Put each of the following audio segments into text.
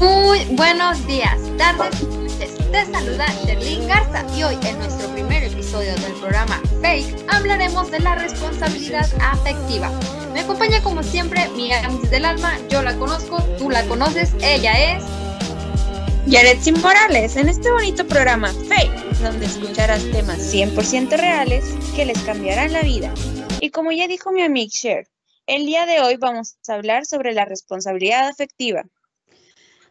Muy buenos días, tardes, noches. Te saluda Sherlyn Garza y hoy en nuestro primer episodio del programa Fake hablaremos de la responsabilidad afectiva. Me acompaña como siempre mi amiga del alma, yo la conozco, tú la conoces, ella es Yaretsi Morales en este bonito programa Fake, donde escucharás temas 100% reales que les cambiarán la vida. Y como ya dijo mi amiga Cher, el día de hoy vamos a hablar sobre la responsabilidad afectiva.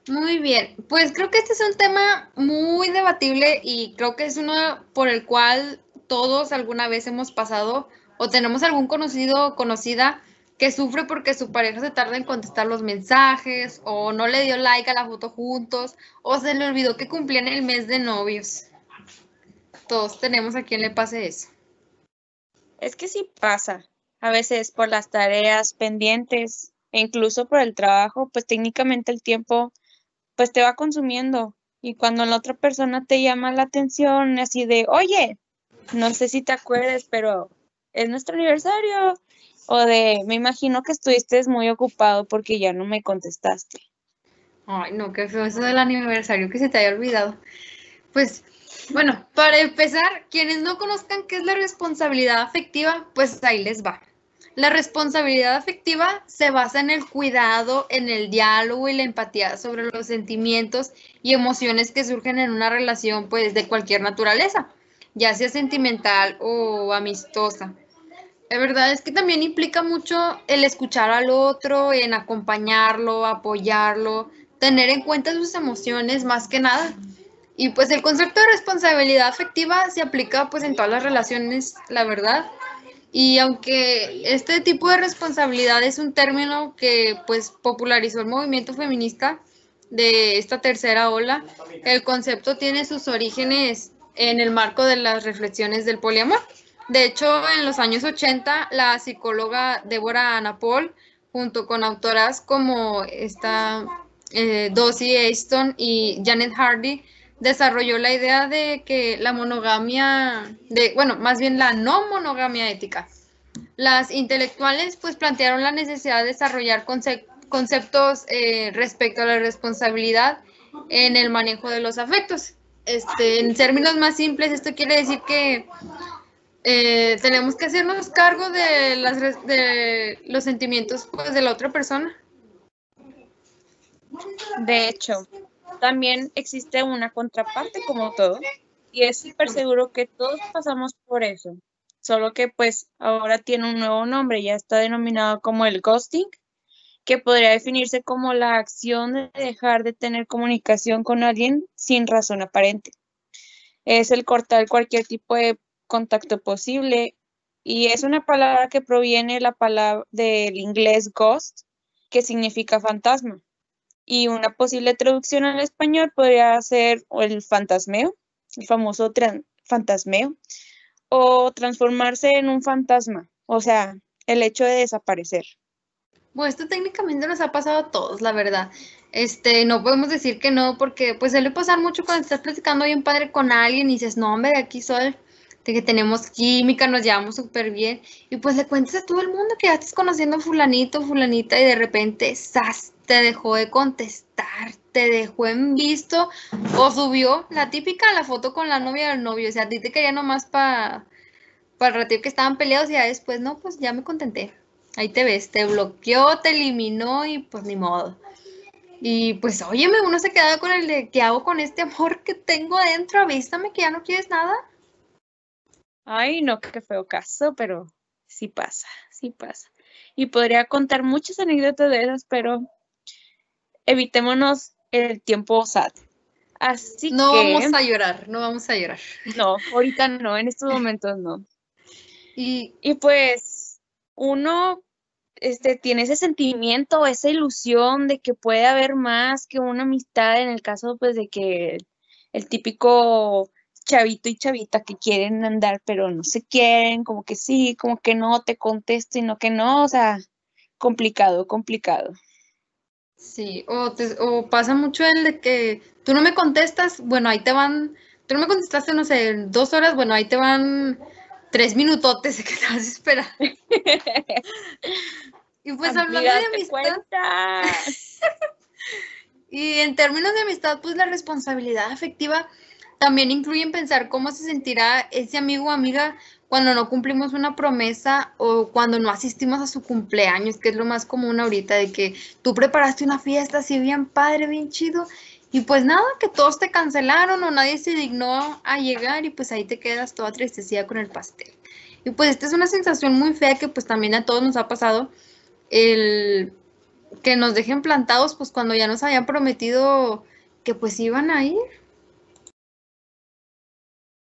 Muy bien, pues creo que este es un tema muy debatible y creo que es uno por el cual todos alguna vez hemos pasado o tenemos algún conocido o conocida que sufre porque su pareja se tarda en contestar los mensajes o no le dio like a la foto juntos o se le olvidó que cumplían el mes de novios. Todos tenemos a quien le pase eso. Es que sí pasa, a veces por las tareas pendientes e incluso por el trabajo, pues técnicamente el tiempo pues te va consumiendo. Y cuando la otra persona te llama la atención, así de, oye, no sé si te acuerdas, pero es nuestro aniversario. O de, me imagino que estuviste muy ocupado porque ya no me contestaste. Ay, no, qué feo eso del aniversario que se te haya olvidado. Pues, bueno, para empezar, quienes no conozcan qué es la responsabilidad afectiva, pues ahí les va. La responsabilidad afectiva se basa en el cuidado, en el diálogo y la empatía sobre los sentimientos y emociones que surgen en una relación pues de cualquier naturaleza, ya sea sentimental o amistosa. La verdad es que también implica mucho el escuchar al otro, en acompañarlo, apoyarlo, tener en cuenta sus emociones más que nada. Y pues el concepto de responsabilidad afectiva se aplica pues en todas las relaciones, la verdad. Y aunque este tipo de responsabilidad es un término que pues popularizó el movimiento feminista de esta tercera ola, el concepto tiene sus orígenes en el marco de las reflexiones del poliamor. De hecho, en los años 80, la psicóloga Deborah Anna Paul, junto con autoras como esta eh, Dossie Aston y Janet Hardy, desarrolló la idea de que la monogamia, de, bueno, más bien la no monogamia ética. Las intelectuales pues plantearon la necesidad de desarrollar conceptos eh, respecto a la responsabilidad en el manejo de los afectos. Este, en términos más simples, esto quiere decir que eh, tenemos que hacernos cargo de, las, de los sentimientos pues, de la otra persona. De hecho, también existe una contraparte como todo, y es súper seguro que todos pasamos por eso, solo que pues ahora tiene un nuevo nombre, ya está denominado como el ghosting, que podría definirse como la acción de dejar de tener comunicación con alguien sin razón aparente. Es el cortar cualquier tipo de contacto posible y es una palabra que proviene la palabra del inglés ghost, que significa fantasma y una posible traducción al español podría ser el fantasmeo, el famoso fantasmeo, o transformarse en un fantasma, o sea, el hecho de desaparecer. Bueno, esto técnicamente nos ha pasado a todos, la verdad. Este, no podemos decir que no, porque pues suele pasar mucho cuando estás platicando bien padre con alguien y dices, no, hombre, aquí soy, de que tenemos química, nos llevamos súper bien, y pues le cuentas a todo el mundo que ya estás conociendo a fulanito, fulanita, y de repente, ¡zas! Te dejó de contestar, te dejó en visto o subió la típica, la foto con la novia del novio. O sea, a ti te quería nomás para el ratito que estaban peleados y ya después, no, pues ya me contenté. Ahí te ves, te bloqueó, te eliminó y pues ni modo. Y pues, óyeme, uno se queda con el de, ¿qué hago con este amor que tengo adentro? Avísame que ya no quieres nada. Ay, no, qué feo caso, pero sí pasa, sí pasa. Y podría contar muchas anécdotas de esas, pero evitémonos el tiempo sad. Así no vamos a llorar, no vamos a llorar. No, ahorita no, en estos momentos no. Y, pues uno este, tiene ese sentimiento, esa ilusión de que puede haber más que una amistad en el caso pues de que el típico chavito y chavita que quieren andar pero no se quieren, como que sí, como que no, te contesto y no que no, o sea, complicado, complicado. Sí, o, o pasa mucho el de que tú no me contestas, bueno, ahí te van, tú no me contestaste, no sé, dos horas, bueno, ahí te van tres minutotes de que te vas a esperar. y pues hablando de amistad. Y en términos de amistad, pues la responsabilidad afectiva también incluye en pensar cómo se sentirá ese amigo o amiga cuando no cumplimos una promesa o cuando no asistimos a su cumpleaños, que es lo más común ahorita, de que tú preparaste una fiesta así bien padre, bien chido, y pues nada, que todos te cancelaron o nadie se dignó a llegar y pues ahí te quedas toda tristecida con el pastel. Y pues esta es una sensación muy fea que pues también a todos nos ha pasado, el que nos dejen plantados pues cuando ya nos habían prometido que pues iban a ir.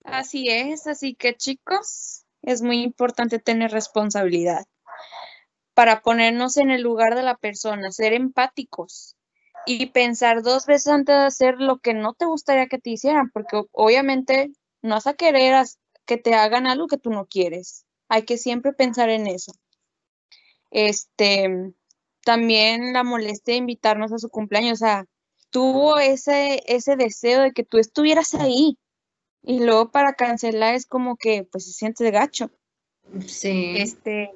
Así es, así que chicos, es muy importante tener responsabilidad para ponernos en el lugar de la persona, ser empáticos y pensar dos veces antes de hacer lo que no te gustaría que te hicieran, porque obviamente no vas a querer que te hagan algo que tú no quieres. Hay que siempre pensar en eso. Este, también la molestia de invitarnos a su cumpleaños, o sea, tuvo ese, ese deseo de que tú estuvieras ahí, y luego para cancelar es como que pues se siente de gacho. Sí. Este,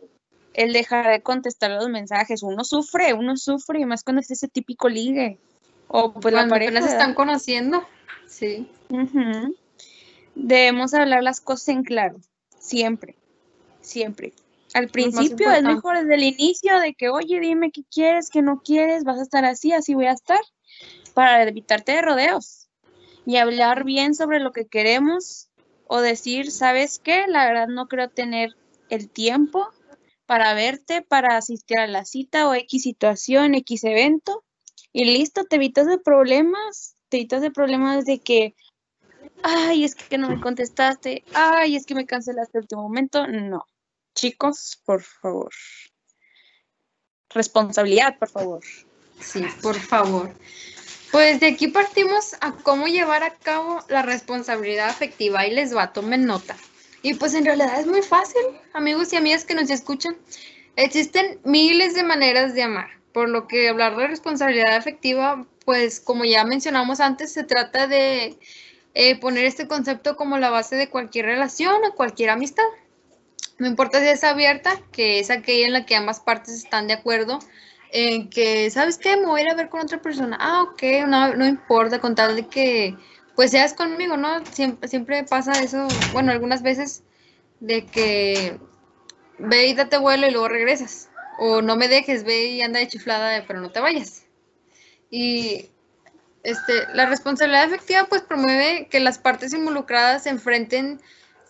el dejar de contestar los mensajes, uno sufre, uno sufre, y más cuando es ese típico ligue. O pues cuando la pareja. están conociendo. Sí. Debemos hablar las cosas en claro, siempre, siempre. Al principio es mejor desde el inicio de que, oye, dime qué quieres, qué no quieres, vas a estar así, así voy a estar, para evitarte de rodeos y hablar bien sobre lo que queremos o decir, ¿sabes qué? La verdad no creo tener el tiempo para verte, para asistir a la cita o X situación, X evento. Y listo, te evitas de problemas, te evitas de problemas de que, ay, es que no me contestaste, ay, es que me cancelaste el último momento. No, chicos, por favor. Responsabilidad, por favor. Sí, por favor. Pues de aquí partimos a cómo llevar a cabo la responsabilidad afectiva y les va, tomen nota. Y pues en realidad es muy fácil, amigos y amigas que nos escuchan. Existen miles de maneras de amar, por lo que hablar de responsabilidad afectiva, pues como ya mencionamos antes, se trata de eh, poner este concepto como la base de cualquier relación o cualquier amistad. No importa si es abierta, que es aquella en la que ambas partes están de acuerdo en que, ¿sabes qué? Me voy a ir a ver con otra persona. Ah, ok, no, no importa, con tal de que, pues seas conmigo, ¿no? Siempre, siempre pasa eso, bueno, algunas veces, de que ve y date vuelo y luego regresas. O no me dejes, ve y anda de chiflada, pero no te vayas. Y este, la responsabilidad efectiva pues promueve que las partes involucradas se enfrenten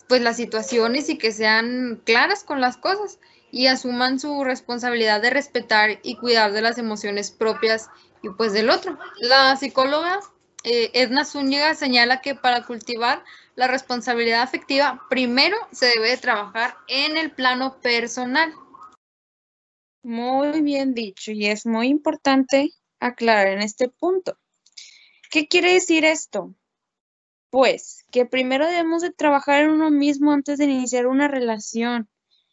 pues las situaciones y que sean claras con las cosas y asuman su responsabilidad de respetar y cuidar de las emociones propias y pues del otro. La psicóloga eh, Edna Zúñiga señala que para cultivar la responsabilidad afectiva, primero se debe trabajar en el plano personal. Muy bien dicho y es muy importante aclarar en este punto. ¿Qué quiere decir esto? Pues que primero debemos de trabajar en uno mismo antes de iniciar una relación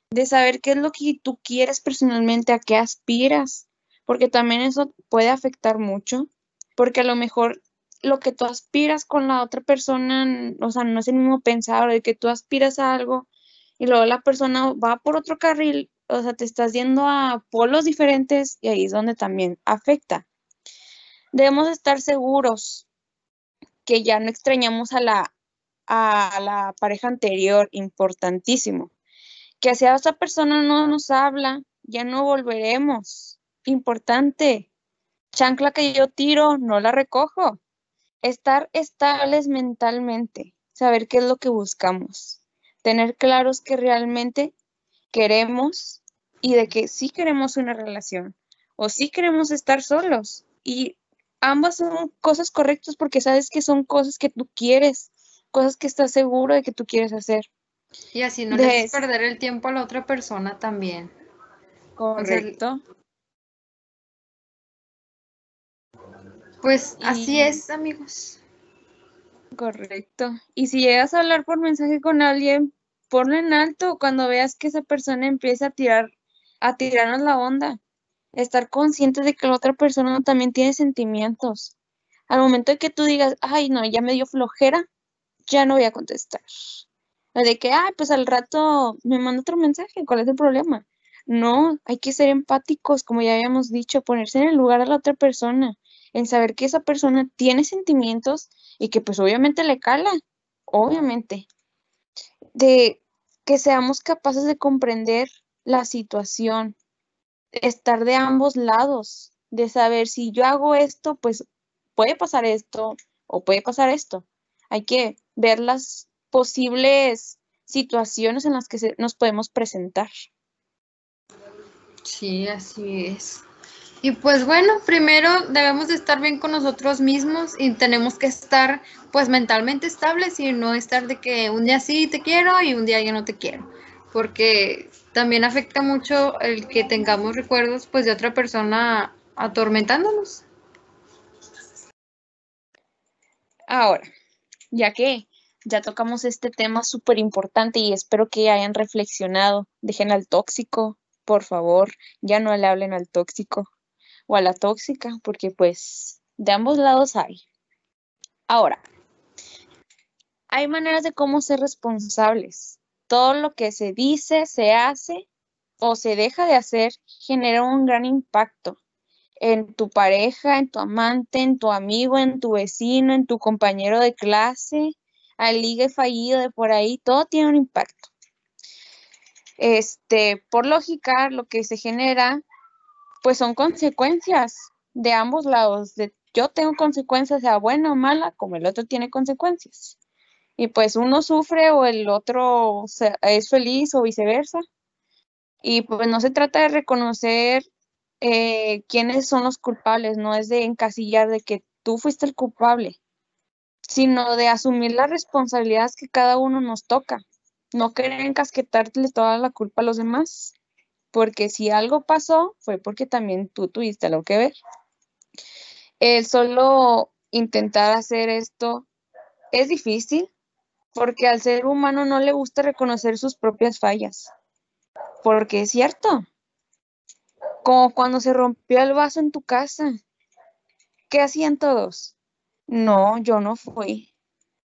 de saber qué es lo que tú quieres personalmente, a qué aspiras, porque también eso puede afectar mucho, porque a lo mejor lo que tú aspiras con la otra persona, o sea, no es el mismo pensar, de que tú aspiras a algo y luego la persona va por otro carril, o sea, te estás yendo a polos diferentes y ahí es donde también afecta. Debemos estar seguros que ya no extrañamos a la, a la pareja anterior, importantísimo que si esa persona no nos habla, ya no volveremos. Importante. Chancla que yo tiro, no la recojo. Estar estables mentalmente, saber qué es lo que buscamos, tener claros que realmente queremos y de que sí queremos una relación o sí queremos estar solos. Y ambas son cosas correctas porque sabes que son cosas que tú quieres, cosas que estás seguro de que tú quieres hacer. Y así no le perder el tiempo a la otra persona también. Correcto. pues así es, amigos. Correcto. Y si llegas a hablar por mensaje con alguien, ponlo en alto cuando veas que esa persona empieza a tirar, a tirarnos la onda. Estar consciente de que la otra persona también tiene sentimientos. Al momento de que tú digas, ay, no, ya me dio flojera, ya no voy a contestar de que, ah, pues al rato me manda otro mensaje, ¿cuál es el problema? No, hay que ser empáticos, como ya habíamos dicho, ponerse en el lugar de la otra persona en saber que esa persona tiene sentimientos y que pues obviamente le cala, obviamente. De que seamos capaces de comprender la situación, estar de ambos lados, de saber si yo hago esto, pues puede pasar esto o puede pasar esto. Hay que ver las posibles situaciones en las que nos podemos presentar. Sí, así es. Y pues bueno, primero debemos de estar bien con nosotros mismos y tenemos que estar pues mentalmente estables y no estar de que un día sí te quiero y un día ya no te quiero, porque también afecta mucho el que tengamos recuerdos pues de otra persona atormentándonos. Ahora, ya que ya tocamos este tema súper importante y espero que hayan reflexionado, dejen al tóxico, por favor, ya no le hablen al tóxico o a la tóxica, porque pues de ambos lados hay. Ahora, hay maneras de cómo ser responsables. Todo lo que se dice, se hace o se deja de hacer genera un gran impacto en tu pareja, en tu amante, en tu amigo, en tu vecino, en tu compañero de clase, al ligue fallido de por ahí, todo tiene un impacto. Este, por lógica, lo que se genera, pues son consecuencias de ambos lados. De, yo tengo consecuencias, sea buena o mala, como el otro tiene consecuencias. Y pues uno sufre o el otro es feliz o viceversa. Y pues no se trata de reconocer eh, quiénes son los culpables, no es de encasillar de que tú fuiste el culpable, sino de asumir las responsabilidades que cada uno nos toca no querer encasquetarle toda la culpa a los demás, porque si algo pasó fue porque también tú tuviste algo que ver. El solo intentar hacer esto es difícil porque al ser humano no le gusta reconocer sus propias fallas, porque es cierto, como cuando se rompió el vaso en tu casa, ¿qué hacían todos? No, yo no fui.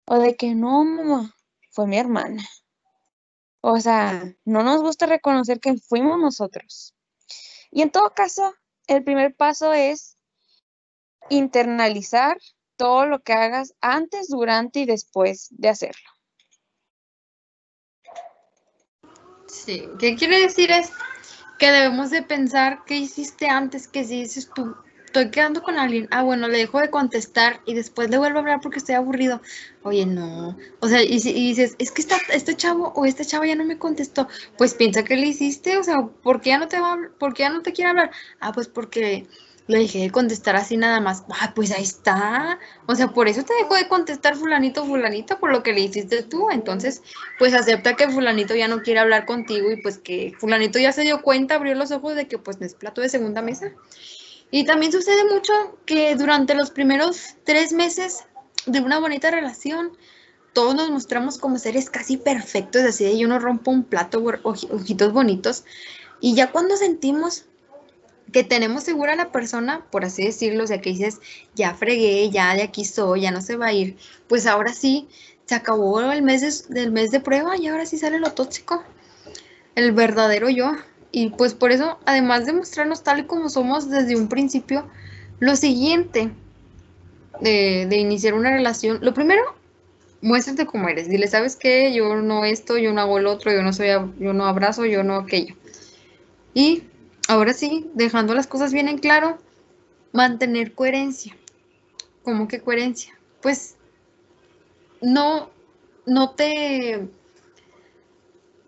O de que no, mamá, fue mi hermana. O sea, no nos gusta reconocer que fuimos nosotros. Y en todo caso, el primer paso es internalizar todo lo que hagas antes, durante y después de hacerlo. Sí, ¿qué quiere decir es que debemos de pensar qué hiciste antes, que si dices tú, estoy quedando con alguien, ah, bueno, le dejo de contestar y después le vuelvo a hablar porque estoy aburrido. Oye, no. O sea, y, dices, es que está, este chavo o esta chava ya no me contestó, pues piensa que le hiciste, o sea, ¿por qué ya no te va, por qué ya no te quiere hablar? Ah, pues porque le dejé de contestar así nada más. Ah, pues ahí está. O sea, por eso te dejó de contestar fulanito, fulanito, por lo que le hiciste tú. Entonces, pues acepta que fulanito ya no quiere hablar contigo y pues que fulanito ya se dio cuenta, abrió los ojos de que pues no es plato de segunda mesa. Y también sucede mucho que durante los primeros tres meses de una bonita relación, todos nos mostramos como seres casi perfectos, así de yo no rompo un plato, ojitos bonitos. Y ya cuando sentimos que tenemos segura a la persona, por así decirlo, o sea, que dices, ya fregué, ya de aquí soy, ya no se va a ir, pues ahora sí, se acabó el mes del mes de prueba y ahora sí sale lo tóxico, el verdadero yo. Y pues por eso, además de mostrarnos tal y como somos desde un principio, lo siguiente de, iniciar una relación, lo primero, muéstrate cómo eres. Dile, ¿sabes qué? Yo no esto, yo no hago el otro, yo no soy, yo no abrazo, yo no aquello. Y ahora sí, dejando las cosas bien en claro, mantener coherencia. ¿Cómo que coherencia? Pues no, no te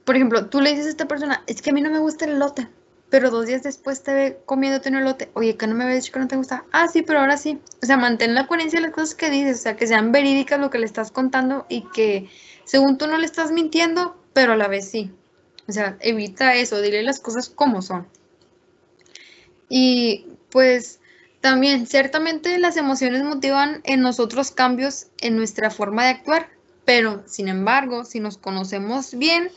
por ejemplo, tú le dices a esta persona, es que a mí no me gusta el elote, pero dos días después te ve comiéndote un elote, oye, que no me había dicho que no te gusta, ah, sí, pero ahora sí. O sea, mantén la coherencia de las cosas que dices, o sea, que sean verídicas lo que le estás contando y que según tú no le estás mintiendo, pero a la vez sí. O sea, evita eso, dile las cosas como son. Y pues también, ciertamente las emociones motivan en nosotros cambios en nuestra forma de actuar, pero sin embargo, si nos conocemos bien,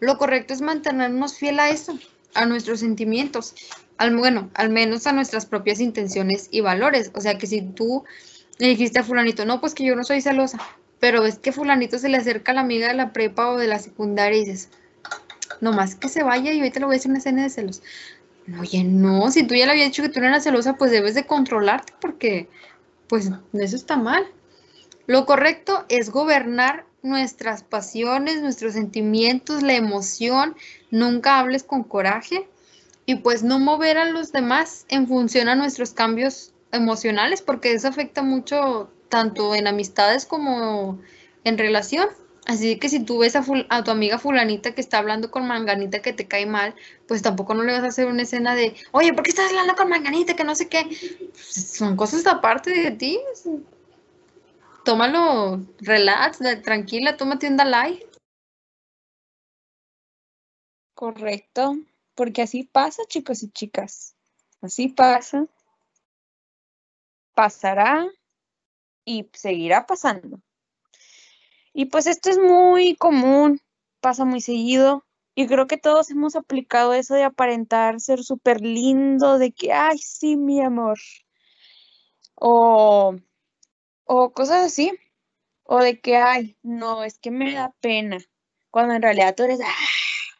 lo correcto es mantenernos fiel a eso, a nuestros sentimientos, al, bueno, al menos a nuestras propias intenciones y valores. O sea que si tú le dijiste a fulanito, no, pues que yo no soy celosa, pero es que fulanito se le acerca a la amiga de la prepa o de la secundaria y dices, nomás que se vaya y ahorita le voy a hacer una escena de celos. Oye, no, si tú ya le habías dicho que tú no eras celosa, pues debes de controlarte porque, pues, eso está mal. Lo correcto es gobernar nuestras pasiones, nuestros sentimientos, la emoción. Nunca hables con coraje y pues no mover a los demás en función a nuestros cambios emocionales, porque eso afecta mucho tanto en amistades como en relación. Así que si tú ves a, tu amiga fulanita que está hablando con manganita que te cae mal, pues tampoco no le vas a hacer una escena de, oye, ¿por qué estás hablando con manganita? Que no sé qué. Pues son cosas aparte de ti. Tómalo, relax, tranquila, tómate un Dalai. Correcto, porque así pasa, chicos y chicas. Así pasa. Pasará y seguirá pasando. Y pues esto es muy común, pasa muy seguido. Y creo que todos hemos aplicado eso de aparentar ser súper lindo, de que, ay, sí, mi amor. O, o cosas así. O de que, ay, no, es que me da pena. Cuando en realidad tú eres, ¡ah!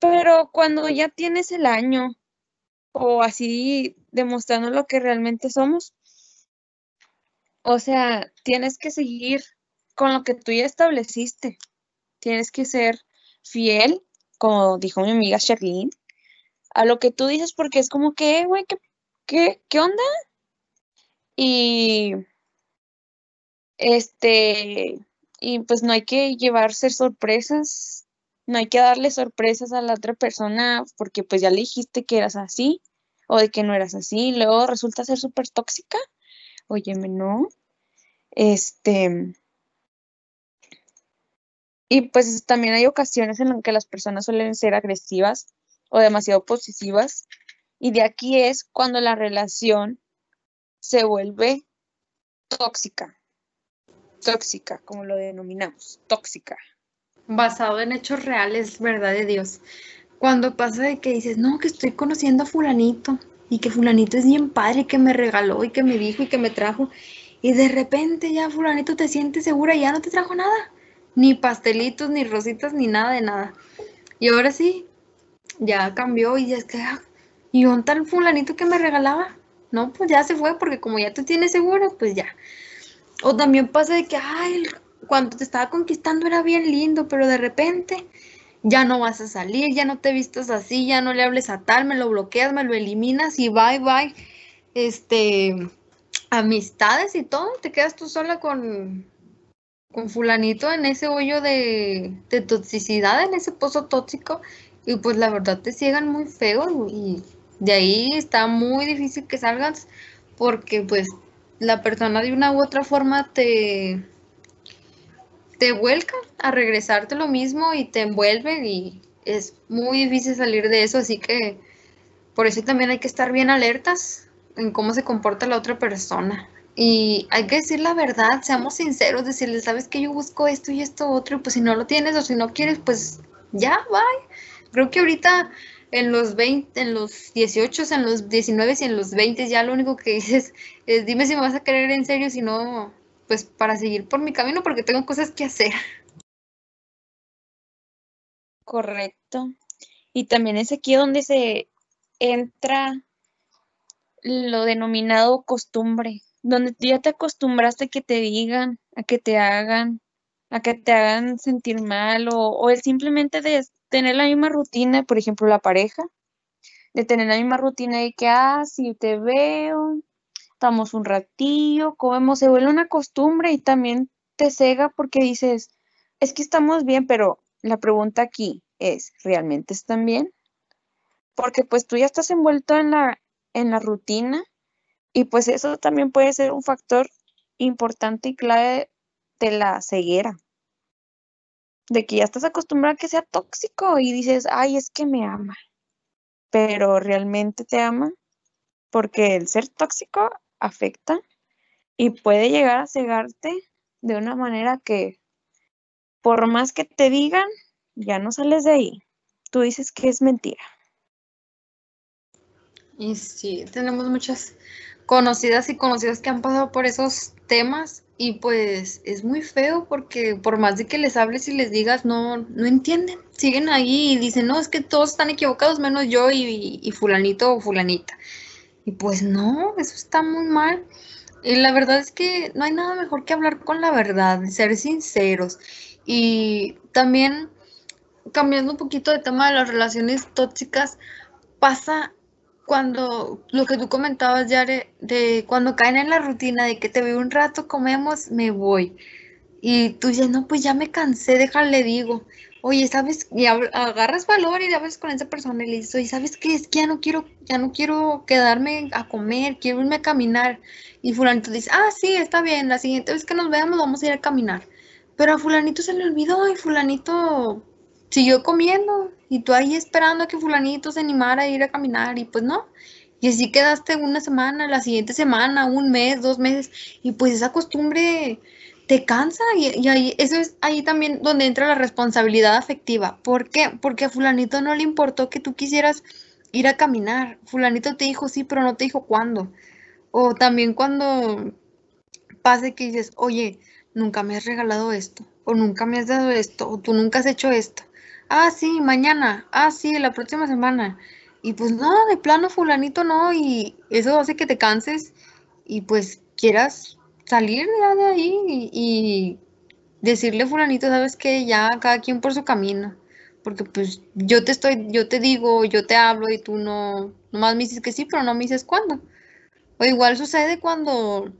Pero cuando ya tienes el año, o así demostrando lo que realmente somos, o sea, tienes que seguir con lo que tú ya estableciste. Tienes que ser fiel, como dijo mi amiga Charlene, a lo que tú dices, porque es como que, güey, ¿qué, qué, qué onda? Y este, y pues no hay que llevarse sorpresas, no hay que darle sorpresas a la otra persona porque pues ya le dijiste que eras así o de que no eras así, y luego resulta ser súper tóxica. Óyeme, no. Este, y pues también hay ocasiones en las que las personas suelen ser agresivas o demasiado posesivas. Y de aquí es cuando la relación se vuelve tóxica. Tóxica, como lo denominamos, tóxica. Basado en hechos reales, verdad de Dios. Cuando pasa de que dices, no, que estoy conociendo a fulanito y que fulanito es bien padre y que me regaló y que me dijo y que me trajo. Y de repente ya fulanito te siente segura y ya no te trajo nada ni pastelitos, ni rositas, ni nada de nada. Y ahora sí, ya cambió y ya es que, ah, ¿y un tal fulanito que me regalaba? No, pues ya se fue porque como ya te tienes seguro, pues ya. O también pasa de que, ay, cuando te estaba conquistando era bien lindo, pero de repente ya no vas a salir, ya no te vistas así, ya no le hables a tal, me lo bloqueas, me lo eliminas y bye, bye. Este, amistades y todo, te quedas tú sola con, con fulanito en ese hoyo de, toxicidad, en ese pozo tóxico, y pues la verdad te ciegan muy feo y de ahí está muy difícil que salgas porque pues la persona de una u otra forma te, te vuelca a regresarte lo mismo y te envuelve y es muy difícil salir de eso, así que por eso también hay que estar bien alertas en cómo se comporta la otra persona. Y hay que decir la verdad, seamos sinceros, decirle, sabes que yo busco esto y esto otro, y pues si no lo tienes o si no quieres, pues ya, bye. Creo que ahorita en los 20, en los 18, en los 19 y en los 20 ya lo único que dices es dime si me vas a querer en serio, si no, pues para seguir por mi camino porque tengo cosas que hacer. Correcto. Y también es aquí donde se entra lo denominado costumbre donde ya te acostumbraste a que te digan, a que te hagan, a que te hagan sentir mal o, o el simplemente de tener la misma rutina, por ejemplo, la pareja, de tener la misma rutina de que, ah, si te veo, estamos un ratillo, comemos, se vuelve una costumbre y también te cega porque dices, es que estamos bien, pero la pregunta aquí es, ¿realmente están bien? Porque pues tú ya estás envuelto en la, en la rutina y pues eso también puede ser un factor importante y clave de la ceguera. De que ya estás acostumbrado a que sea tóxico y dices, ay, es que me ama. Pero realmente te ama porque el ser tóxico afecta y puede llegar a cegarte de una manera que por más que te digan, ya no sales de ahí. Tú dices que es mentira. Y sí, tenemos muchas conocidas y conocidos que han pasado por esos temas y pues es muy feo porque por más de que les hables y les digas, no, no entienden. Siguen ahí y dicen, no, es que todos están equivocados menos yo y, y fulanito o fulanita. Y pues no, eso está muy mal. Y la verdad es que no hay nada mejor que hablar con la verdad, ser sinceros. Y también, cambiando un poquito de tema de las relaciones tóxicas, pasa cuando lo que tú comentabas, Yare, de cuando caen en la rutina de que te veo un rato, comemos, me voy. Y tú dices, no, pues ya me cansé, déjale, digo. Oye, ¿sabes? Y agarras valor y hablas con esa persona y le dices, oye, ¿sabes qué? Es que ya no quiero, ya no quiero quedarme a comer, quiero irme a caminar. Y fulanito dice, ah, sí, está bien, la siguiente vez que nos veamos vamos a ir a caminar. Pero a fulanito se le olvidó y fulanito siguió comiendo y tú ahí esperando a que fulanito se animara a ir a caminar y pues no. Y así quedaste una semana, la siguiente semana, un mes, dos meses y pues esa costumbre te cansa y, ahí eso es ahí también donde entra la responsabilidad afectiva. ¿Por qué? Porque a fulanito no le importó que tú quisieras ir a caminar. Fulanito te dijo sí, pero no te dijo cuándo. O también cuando pase que dices, oye, nunca me has regalado esto, o nunca me has dado esto, o tú nunca has hecho esto ah, sí, mañana, ah, sí, la próxima semana. Y pues no, de plano fulanito no, y eso hace que te canses y pues quieras salir ya de ahí y, decirle fulanito, sabes que ya cada quien por su camino. Porque pues yo te estoy, yo te digo, yo te hablo y tú no, nomás me dices que sí, pero no me dices cuándo. O igual sucede cuando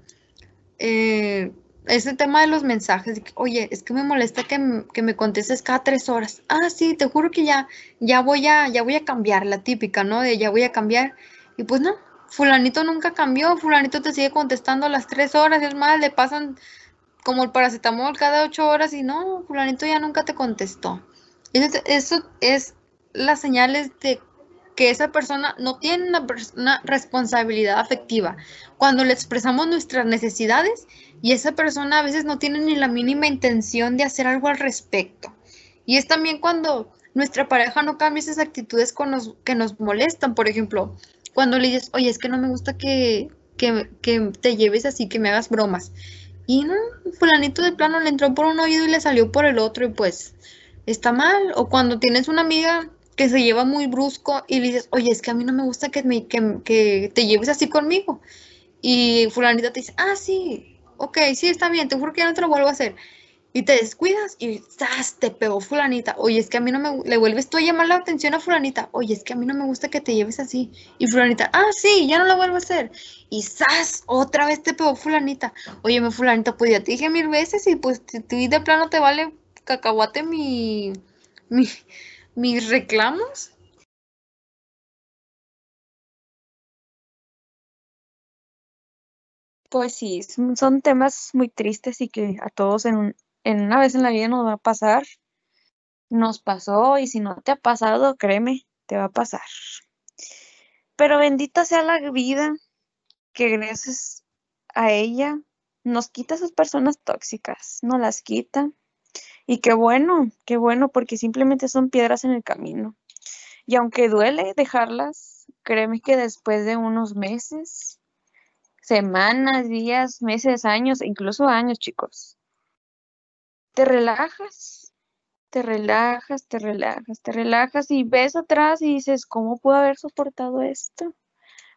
eh, ese tema de los mensajes, oye, es que me molesta que, me contestes cada tres horas. Ah, sí, te juro que ya, ya voy a, ya voy a cambiar, la típica, ¿no? De ya voy a cambiar. Y pues no, fulanito nunca cambió, fulanito te sigue contestando a las tres horas, es más, le pasan como el paracetamol cada ocho horas y no, fulanito ya nunca te contestó. Eso, eso es las señales de que esa persona no tiene una, responsabilidad afectiva. Cuando le expresamos nuestras necesidades y esa persona a veces no tiene ni la mínima intención de hacer algo al respecto. Y es también cuando nuestra pareja no cambia esas actitudes con nos, que nos molestan. Por ejemplo, cuando le dices, oye, es que no me gusta que, que, te lleves así, que me hagas bromas. Y no, fulanito de plano le entró por un oído y le salió por el otro y pues está mal. O cuando tienes una amiga que se lleva muy brusco y le dices, oye, es que a mí no me gusta que, me, que, te lleves así conmigo. Y fulanita te dice, ah, sí, ok, sí, está bien, te juro que ya no te lo vuelvo a hacer. Y te descuidas y ¡zas! te pegó fulanita. Oye, es que a mí no me... Le vuelves tú a llamar la atención a fulanita. Oye, es que a mí no me gusta que te lleves así. Y fulanita, ah, sí, ya no lo vuelvo a hacer. Y ¡zas! Otra vez te pegó fulanita. Oye, me fulanita, pues ya te dije mil veces y pues tú de plano te vale cacahuate mi... mi mis reclamos. Pues sí, son temas muy tristes y que a todos en, en una vez en la vida nos va a pasar. Nos pasó y si no te ha pasado, créeme, te va a pasar. Pero bendita sea la vida que gracias a ella nos quita esas personas tóxicas, no las quita y qué bueno, qué bueno, porque simplemente son piedras en el camino. Y aunque duele dejarlas, créeme que después de unos meses, semanas, días, meses, años, incluso años, chicos, te relajas, te relajas, te relajas, te relajas y ves atrás y dices, ¿cómo puedo haber soportado esto?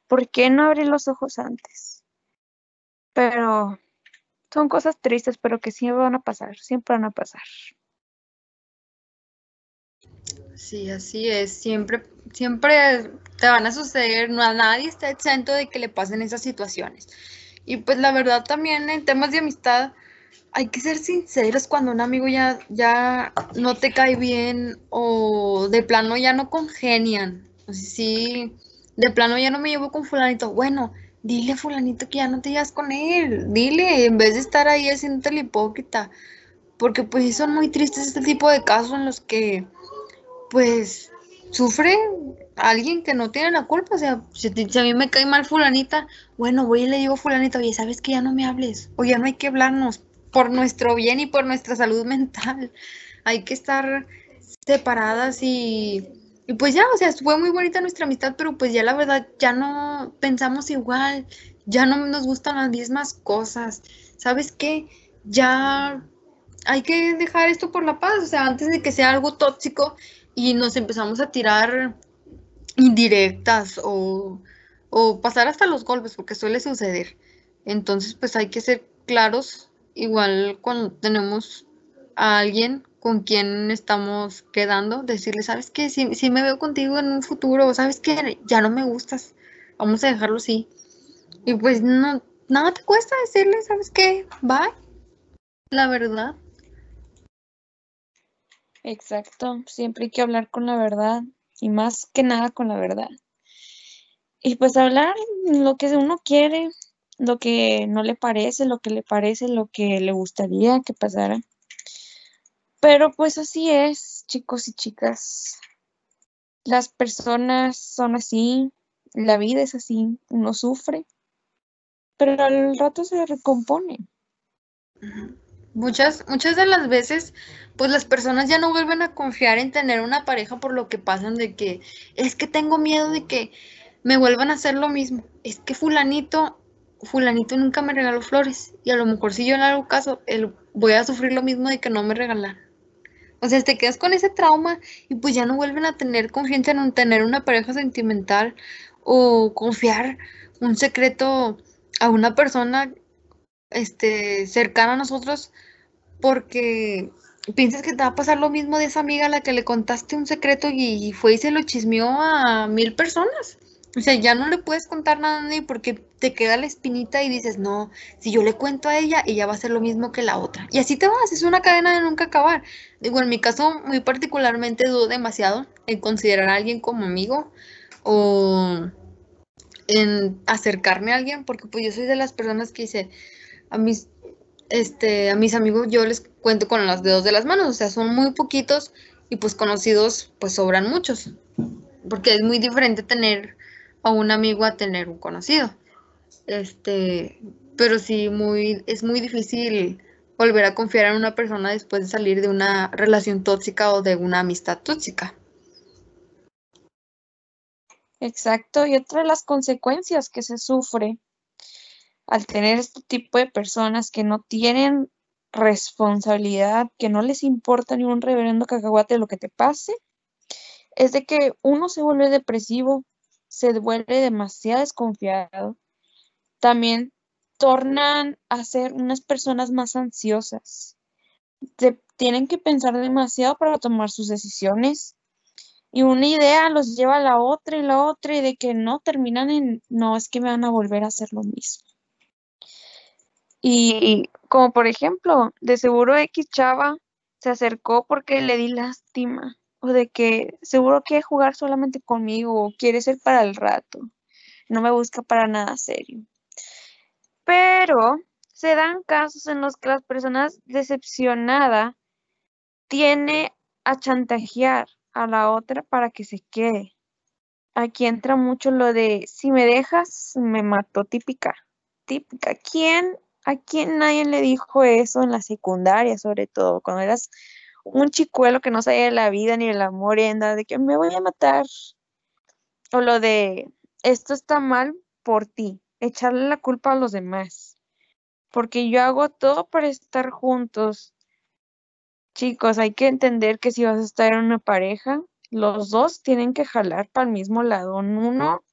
¿Por qué no abrí los ojos antes? Pero son cosas tristes, pero que siempre van a pasar, siempre van a pasar. Sí, así es. Siempre, siempre te van a suceder, no a nadie está exento de que le pasen esas situaciones. Y pues la verdad también en temas de amistad hay que ser sinceros cuando un amigo ya, ya no te cae bien o de plano ya no congenian. Sí, de plano ya no me llevo con fulanito. Bueno, dile a fulanito que ya no te llevas con él, dile, en vez de estar ahí haciéndote la hipócrita, porque pues son muy tristes este tipo de casos en los que pues sufre alguien que no tiene la culpa, o sea, si, a mí me cae mal fulanita, bueno, voy y le digo a fulanita, oye, ¿sabes que ya no me hables? O ya no hay que hablarnos por nuestro bien y por nuestra salud mental, hay que estar separadas y y pues ya, o sea, fue muy bonita nuestra amistad, pero pues ya la verdad ya no pensamos igual, ya no nos gustan las mismas cosas. ¿Sabes qué? Ya hay que dejar esto por la paz, o sea, antes de que sea algo tóxico y nos empezamos a tirar indirectas o, o pasar hasta los golpes, porque suele suceder. Entonces, pues hay que ser claros, igual cuando tenemos a alguien con quien estamos quedando, decirle, ¿sabes qué? Si, si me veo contigo en un futuro, ¿sabes qué? Ya no me gustas, vamos a dejarlo así. Y pues no, nada te cuesta decirle, ¿sabes qué? Bye. La verdad. Exacto, siempre hay que hablar con la verdad y más que nada con la verdad. Y pues hablar lo que uno quiere, lo que no le parece, lo que le parece, lo que le gustaría que pasara. Pero pues así es, chicos y chicas. Las personas son así, la vida es así, uno sufre, pero al rato se recompone. Muchas, muchas de las veces, pues las personas ya no vuelven a confiar en tener una pareja por lo que pasan de que es que tengo miedo de que me vuelvan a hacer lo mismo. Es que fulanito, fulanito nunca me regaló flores y a lo mejor si yo le hago caso, él, voy a sufrir lo mismo de que no me regalan. O sea, te quedas con ese trauma y pues ya no vuelven a tener confianza en tener una pareja sentimental o confiar un secreto a una persona este, cercana a nosotros porque piensas que te va a pasar lo mismo de esa amiga a la que le contaste un secreto y fue y se lo chismeó a mil personas. O sea, ya no le puedes contar nada a nadie porque te queda la espinita y dices, no, si yo le cuento a ella, ella va a ser lo mismo que la otra. Y así te vas, es una cadena de nunca acabar. Digo, en mi caso, muy particularmente dudo demasiado en considerar a alguien como amigo o en acercarme a alguien, porque pues yo soy de las personas que dice, a mis este, a mis amigos yo les cuento con los dedos de las manos, o sea, son muy poquitos y pues conocidos pues sobran muchos, porque es muy diferente tener un amigo a tener un conocido. Este, pero sí muy es muy difícil volver a confiar en una persona después de salir de una relación tóxica o de una amistad tóxica. Exacto, y otra de las consecuencias que se sufre al tener este tipo de personas que no tienen responsabilidad, que no les importa ni un reverendo cacahuate lo que te pase, es de que uno se vuelve depresivo, se vuelve demasiado desconfiado. También tornan a ser unas personas más ansiosas. tienen que pensar demasiado para tomar sus decisiones. Y una idea los lleva a la otra y la otra y de que no terminan en, no, es que me van a volver a hacer lo mismo. Y como por ejemplo, de seguro X chava se acercó porque le di lástima o de que seguro quiere jugar solamente conmigo o quiere ser para el rato. No me busca para nada serio. Pero se dan casos en los que las personas decepcionadas tiene a chantajear a la otra para que se quede. Aquí entra mucho lo de si me dejas, me mato, típica. Típica. ¿Quién ¿A quién nadie le dijo eso en la secundaria, sobre todo, cuando eras un chicuelo que no sabía de la vida ni del amor, y de que me voy a matar? O lo de, esto está mal por ti, echarle la culpa a los demás, porque yo hago todo para estar juntos. Chicos, hay que entender que si vas a estar en una pareja, los dos tienen que jalar para el mismo lado, uno,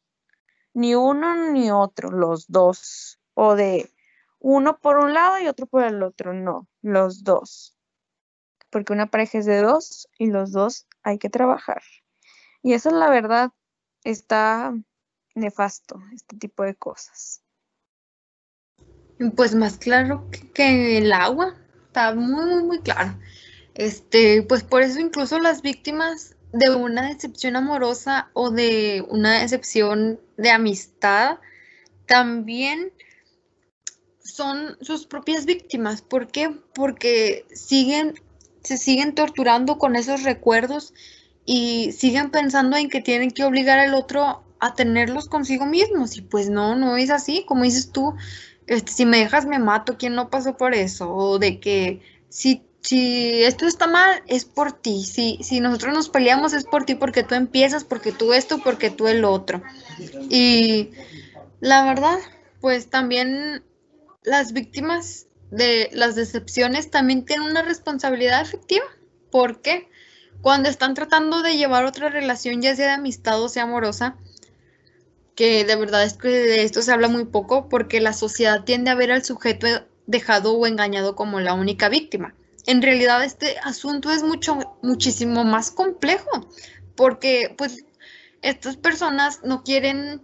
ni uno ni otro, los dos. O de, uno por un lado y otro por el otro, no, los dos. Porque una pareja es de dos y los dos hay que trabajar. Y eso es la verdad, está nefasto, este tipo de cosas. Pues más claro que, el agua, está muy, muy, muy claro. Este, pues por eso incluso las víctimas de una decepción amorosa o de una decepción de amistad también son sus propias víctimas. ¿Por qué? Porque siguen, se siguen torturando con esos recuerdos y siguen pensando en que tienen que obligar al otro a tenerlos consigo mismos. Y pues no, no es así. Como dices tú, este, si me dejas me mato, ¿quién no pasó por eso? O de que si, si esto está mal, es por ti. Si, si nosotros nos peleamos, es por ti, porque tú empiezas, porque tú esto, porque tú el otro. Y la verdad, pues también las víctimas de las decepciones también tienen una responsabilidad efectiva, porque cuando están tratando de llevar otra relación, ya sea de amistad o sea amorosa, que de verdad es que de esto se habla muy poco, porque la sociedad tiende a ver al sujeto dejado o engañado como la única víctima. En realidad este asunto es mucho, muchísimo más complejo, porque pues estas personas no quieren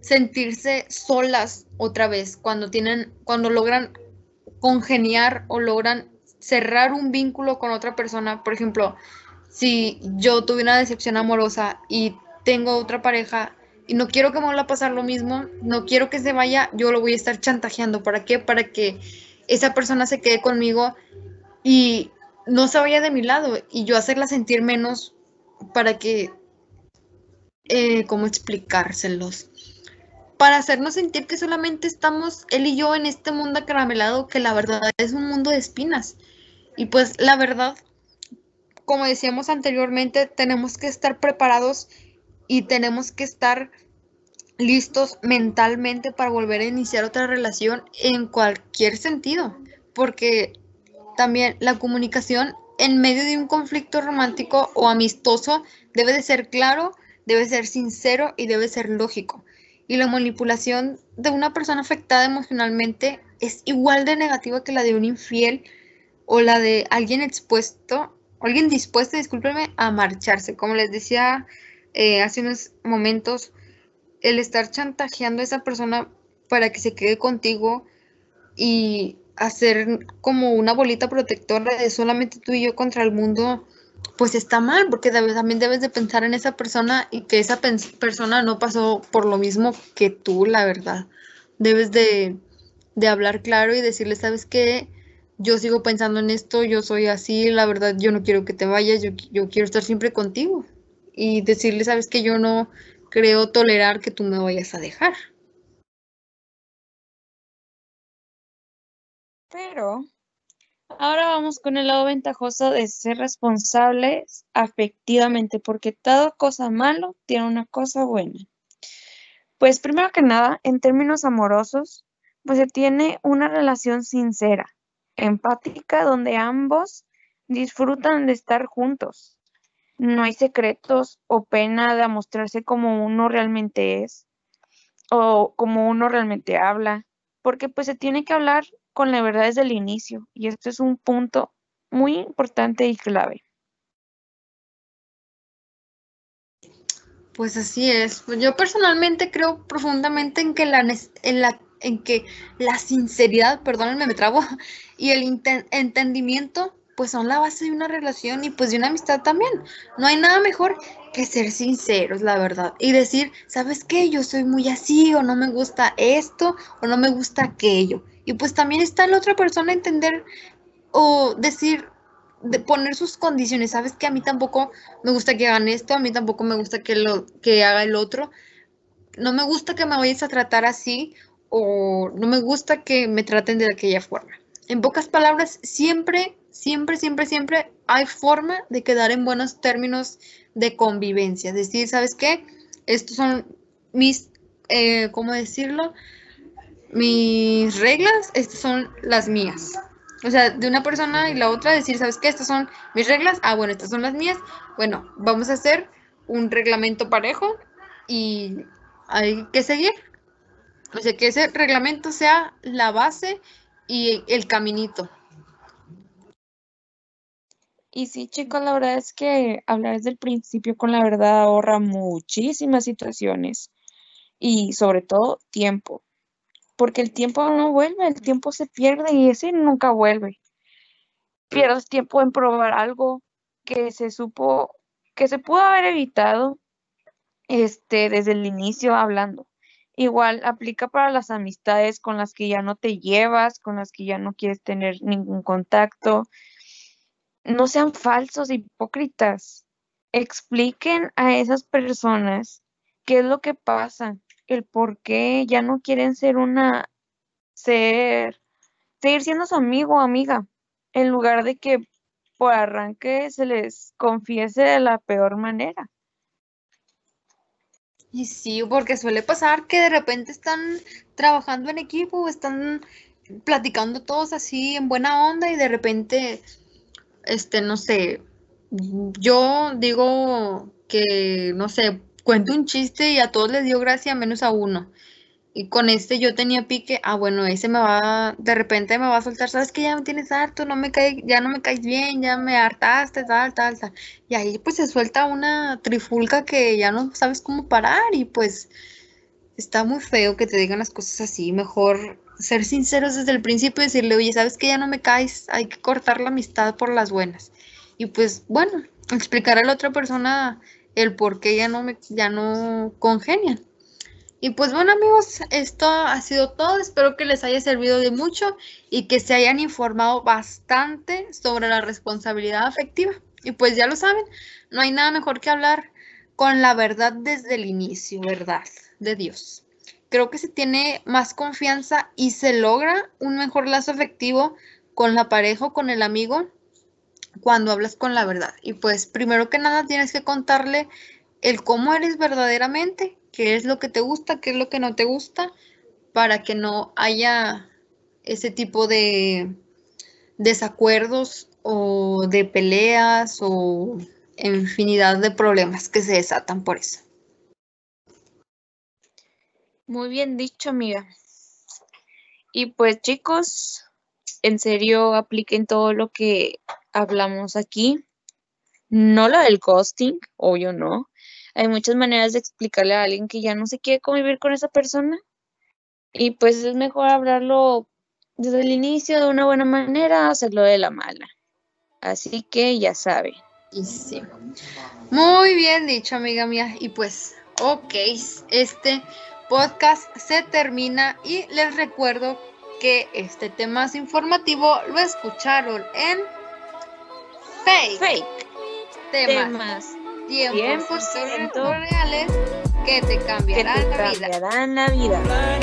sentirse solas otra vez cuando tienen, cuando logran congeniar o logran cerrar un vínculo con otra persona. Por ejemplo, si yo tuve una decepción amorosa y tengo otra pareja y no quiero que me vuelva a pasar lo mismo, no quiero que se vaya, yo lo voy a estar chantajeando. ¿Para qué? Para que esa persona se quede conmigo y no se vaya de mi lado y yo hacerla sentir menos para que, eh, ¿cómo explicárselos? Para hacernos sentir que solamente estamos él y yo en este mundo acaramelado, que la verdad es un mundo de espinas. Y pues la verdad, como decíamos anteriormente, tenemos que estar preparados y tenemos que estar listos mentalmente para volver a iniciar otra relación en cualquier sentido, porque también la comunicación en medio de un conflicto romántico o amistoso debe de ser claro, debe ser sincero y debe ser lógico. Y la manipulación de una persona afectada emocionalmente es igual de negativa que la de un infiel o la de alguien expuesto, alguien dispuesto, discúlpeme, a marcharse. Como les decía eh, hace unos momentos, el estar chantajeando a esa persona para que se quede contigo y hacer como una bolita protectora de solamente tú y yo contra el mundo, pues está mal, porque también debes de pensar en esa persona y que esa persona no pasó por lo mismo que tú, la verdad. Debes de, de hablar claro y decirle, ¿sabes qué? Yo sigo pensando en esto, yo soy así, la verdad, yo no quiero que te vayas, yo, yo quiero estar siempre contigo. Y decirle, ¿sabes que Yo no creo tolerar que tú me vayas a dejar. Pero ahora vamos con el lado ventajoso de ser responsables afectivamente, porque toda cosa malo tiene una cosa buena. Pues primero que nada, en términos amorosos, pues se tiene una relación sincera, empática, donde ambos disfrutan de estar juntos. No hay secretos o pena de mostrarse como uno realmente es o como uno realmente habla, porque pues se tiene que hablar con la verdad desde el inicio y esto es un punto muy importante y clave. Pues así es. Pues yo personalmente creo profundamente en que la, en la, en que la sinceridad, perdónenme, me trabo, y el entendimiento pues son la base de una relación y pues de una amistad también. No hay nada mejor que ser sinceros, la verdad, y decir, ¿sabes qué? Yo soy muy así o no me gusta esto o no me gusta aquello. Y pues también está la otra persona entender o decir, de poner sus condiciones, sabes que a mí tampoco me gusta que hagan esto, a mí tampoco me gusta que lo que haga el otro. No me gusta que me vayas a tratar así o no me gusta que me traten de aquella forma. En pocas palabras, siempre, siempre, siempre, siempre hay forma de quedar en buenos términos de convivencia. Decir, ¿sabes qué? Estos son mis, eh, ¿cómo decirlo? Mis reglas, estas son las mías. O sea, de una persona y la otra decir, ¿sabes qué? Estas son mis reglas. Ah, bueno, estas son las mías. Bueno, vamos a hacer un reglamento parejo y hay que seguir. O sea, que ese reglamento sea la base y el caminito. Y sí, chicos, la verdad es que hablar desde el principio con la verdad ahorra muchísimas situaciones y sobre todo tiempo porque el tiempo no vuelve, el tiempo se pierde y ese nunca vuelve. Pierdes tiempo en probar algo que se supo, que se pudo haber evitado este, desde el inicio hablando. Igual aplica para las amistades con las que ya no te llevas, con las que ya no quieres tener ningún contacto. No sean falsos, hipócritas. Expliquen a esas personas qué es lo que pasa, el por qué ya no quieren ser una, ser, seguir siendo su amigo o amiga, en lugar de que por arranque se les confiese de la peor manera. Y sí, porque suele pasar que de repente están trabajando en equipo, están platicando todos así en buena onda y de repente, este, no sé, yo digo que, no sé, cuento un chiste y a todos les dio gracia menos a uno. Y con este yo tenía pique, ah, bueno, ese me va, de repente me va a soltar, sabes que ya me tienes harto, no me cae, ya no me caes bien, ya me hartaste, tal, tal, tal. Y ahí pues se suelta una trifulca que ya no sabes cómo parar y pues está muy feo que te digan las cosas así, mejor ser sinceros desde el principio y decirle, oye, sabes que ya no me caes, hay que cortar la amistad por las buenas. Y pues bueno, explicar a la otra persona el por qué ya no, me, ya no congenian. Y pues bueno amigos, esto ha sido todo. Espero que les haya servido de mucho y que se hayan informado bastante sobre la responsabilidad afectiva. Y pues ya lo saben, no hay nada mejor que hablar con la verdad desde el inicio, verdad de Dios. Creo que se tiene más confianza y se logra un mejor lazo afectivo con la pareja o con el amigo cuando hablas con la verdad. Y pues primero que nada tienes que contarle el cómo eres verdaderamente qué es lo que te gusta, qué es lo que no te gusta, para que no haya ese tipo de desacuerdos o de peleas o infinidad de problemas que se desatan por eso. Muy bien dicho, amiga. Y pues chicos, en serio apliquen todo lo que hablamos aquí. No lo del ghosting, obvio no, hay muchas maneras de explicarle a alguien que ya no se quiere convivir con esa persona y pues es mejor hablarlo desde el inicio de una buena manera, hacerlo de la mala. Así que ya sabe. Sí. Muy bien dicho, amiga mía. Y pues, ok, este podcast se termina y les recuerdo que este tema es informativo lo escucharon en Fake. Fake. Temas tiempos reales que te cambiarán, que te cambiarán la vida. La vida.